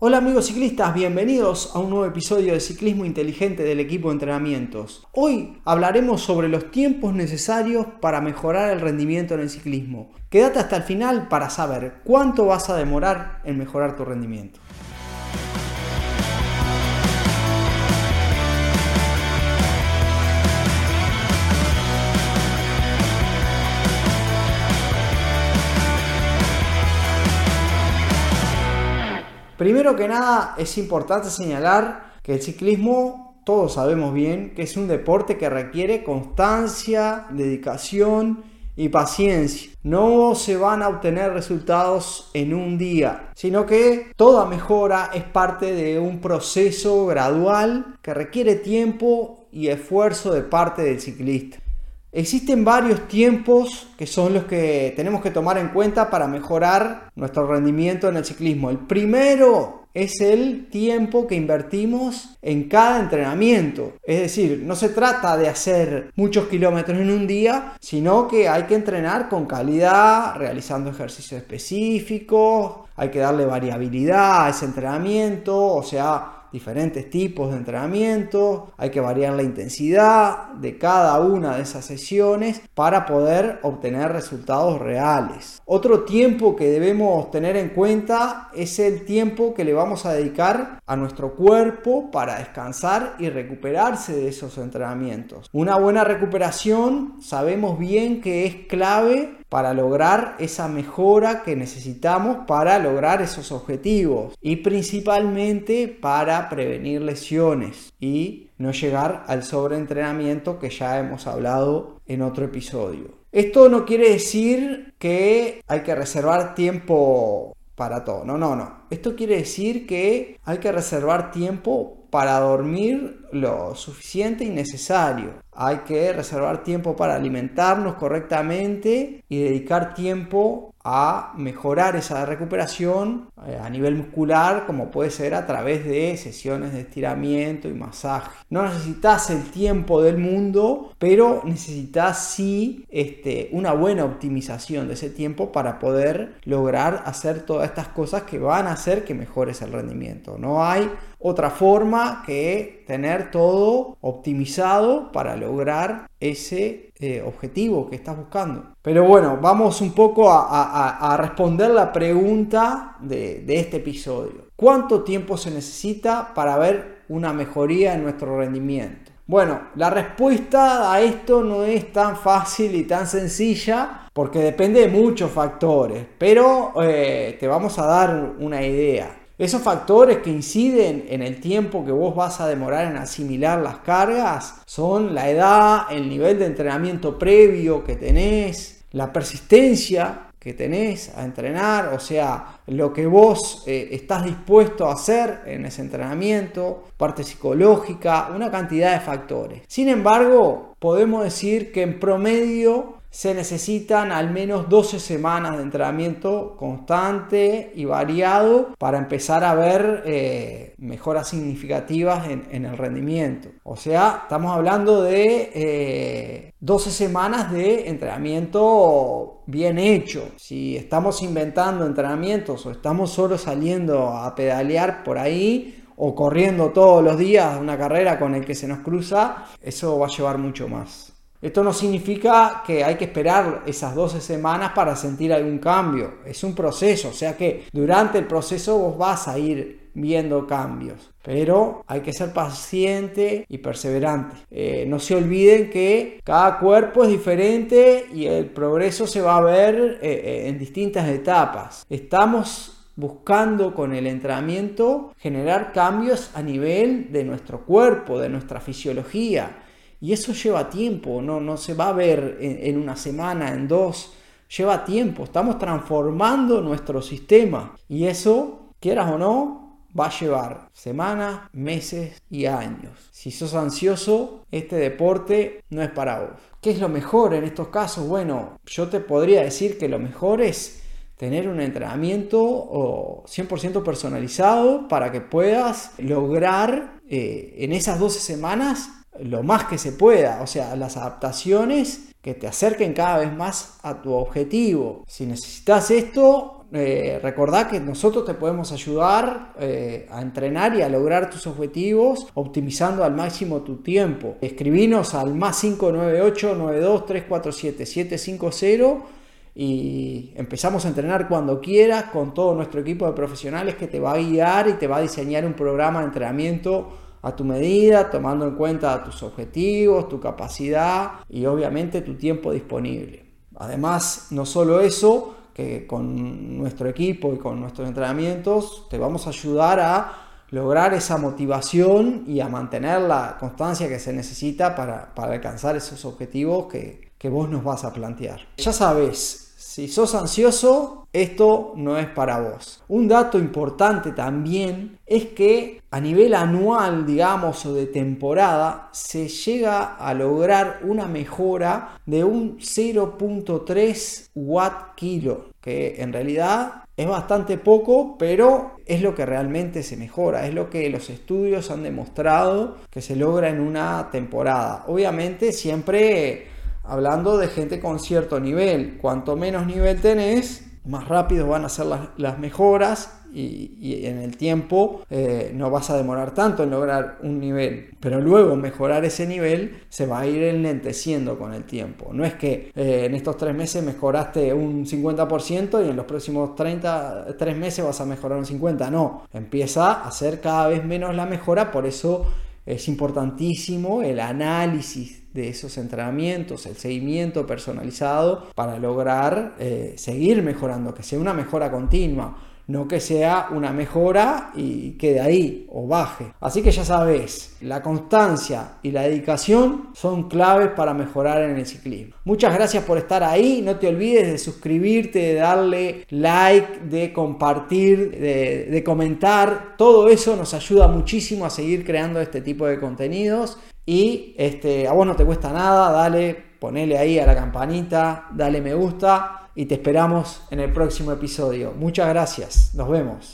Hola amigos ciclistas, bienvenidos a un nuevo episodio de Ciclismo Inteligente del equipo de entrenamientos. Hoy hablaremos sobre los tiempos necesarios para mejorar el rendimiento en el ciclismo. Quédate hasta el final para saber cuánto vas a demorar en mejorar tu rendimiento. Primero que nada es importante señalar que el ciclismo, todos sabemos bien, que es un deporte que requiere constancia, dedicación y paciencia. No se van a obtener resultados en un día, sino que toda mejora es parte de un proceso gradual que requiere tiempo y esfuerzo de parte del ciclista. Existen varios tiempos que son los que tenemos que tomar en cuenta para mejorar nuestro rendimiento en el ciclismo. El primero es el tiempo que invertimos en cada entrenamiento. Es decir, no se trata de hacer muchos kilómetros en un día, sino que hay que entrenar con calidad, realizando ejercicios específicos, hay que darle variabilidad a ese entrenamiento, o sea, diferentes tipos de entrenamiento, hay que variar la intensidad de cada una de esas sesiones para poder obtener resultados reales. Otro tiempo que debemos tener en cuenta es el tiempo que le vamos a dedicar a nuestro cuerpo para descansar y recuperarse de esos entrenamientos. Una buena recuperación sabemos bien que es clave para lograr esa mejora que necesitamos para lograr esos objetivos y principalmente para prevenir lesiones y no llegar al sobreentrenamiento que ya hemos hablado en otro episodio. Esto no quiere decir que hay que reservar tiempo para todo. No, no, no. Esto quiere decir que hay que reservar tiempo para dormir lo suficiente y necesario. Hay que reservar tiempo para alimentarnos correctamente y dedicar tiempo a mejorar esa recuperación eh, a nivel muscular, como puede ser a través de sesiones de estiramiento y masaje. No necesitas el tiempo del mundo, pero necesitas sí este, una buena optimización de ese tiempo para poder lograr hacer todas estas cosas que van a hacer que mejores el rendimiento. No hay otra forma que tener todo optimizado para lograr ese eh, objetivo que estás buscando. Pero bueno, vamos un poco a, responder la pregunta de, este episodio. ¿Cuánto tiempo se necesita para ver una mejoría en nuestro rendimiento? Bueno, la respuesta a esto no es tan fácil y tan sencilla porque depende de muchos factores, pero eh, te vamos a dar una idea. Esos factores que inciden en el tiempo que vos vas a demorar en asimilar las cargas son la edad, el nivel de entrenamiento previo que tenés, la persistencia que tenés a entrenar, o sea, lo que vos eh, estás dispuesto a hacer en ese entrenamiento, parte psicológica, una cantidad de factores. Sin embargo, podemos decir que en promedio se necesitan al menos 12 semanas de entrenamiento constante y variado para empezar a ver eh, mejoras significativas en, el rendimiento. O sea, estamos hablando de 12 eh, semanas de entrenamiento bien hecho. Si estamos inventando entrenamientos o estamos solo saliendo a pedalear por ahí, o corriendo todos los días una carrera con el que se nos cruza, eso va a llevar mucho más. Esto no significa que hay que esperar esas 12 semanas para sentir algún cambio. Es un proceso, o sea que durante el proceso vos vas a ir viendo cambios. Pero hay que ser paciente y perseverante. Eh, no se olviden que cada cuerpo es diferente y el progreso se va a ver eh, eh, en distintas etapas. Estamos buscando con el entrenamiento generar cambios a nivel de nuestro cuerpo, de nuestra fisiología y eso lleva tiempo, no, no se va a ver en, una semana, en dos, lleva tiempo, estamos transformando nuestro sistema y eso, quieras o no, va a llevar semanas, meses y años. Si sos ansioso, este deporte no es para vos. ¿Qué es lo mejor en estos casos? Bueno, yo te podría decir que lo mejor es tener un entrenamiento 100% personalizado para que puedas lograr eh, en esas 12 semanas lo más que se pueda, o sea, las adaptaciones que te acerquen cada vez más a tu objetivo. Si necesitas esto, eh, recordá que nosotros te podemos ayudar eh, a entrenar y a lograr tus objetivos optimizando al máximo tu tiempo. Escribinos al más 598 92 347 750 y empezamos a entrenar cuando quieras con todo nuestro equipo de profesionales que te va a guiar y te va a diseñar un programa de entrenamiento a tu medida, tomando en cuenta tus objetivos, tu capacidad y obviamente tu tiempo disponible. Además, no solo eso, que con nuestro equipo y con nuestros entrenamientos te vamos a ayudar a lograr esa motivación y a mantener la constancia que se necesita para, alcanzar esos objetivos que, que vos nos vas a plantear. Ya sabes, si sos ansioso, esto no es para vos. Un dato importante también es que a nivel anual, digamos, o de temporada, se llega a lograr una mejora de un 0.3 watt kilo, que en realidad es bastante poco, pero es lo que realmente se mejora, es lo que los estudios han demostrado que se logra en una temporada. Obviamente siempre hablando de gente con cierto nivel. Cuanto menos nivel tenés, más rápido van a ser las, mejoras y, en el tiempo eh, no vas a demorar tanto en lograr un nivel. Pero luego mejorar ese nivel se va a ir enlenteciendo con el tiempo. No es que eh, en estos tres meses mejoraste un 50% y en los próximos 30, tres meses vas a mejorar un 50%. No, empieza a ser cada vez menos la mejora, por eso es importantísimo el análisis de esos entrenamientos, el seguimiento personalizado para lograr eh, seguir mejorando, que sea una mejora continua, no que sea una mejora y quede ahí o baje. Así que ya sabes, la constancia y la dedicación son claves para mejorar en el ciclismo. Muchas gracias por estar ahí, no te olvides de suscribirte, de darle like, de compartir, de, de comentar, todo eso nos ayuda muchísimo a seguir creando este tipo de contenidos y este, a vos no te cuesta nada, dale, ponele ahí a la campanita, dale me gusta y te esperamos en el próximo episodio. Muchas gracias, nos vemos.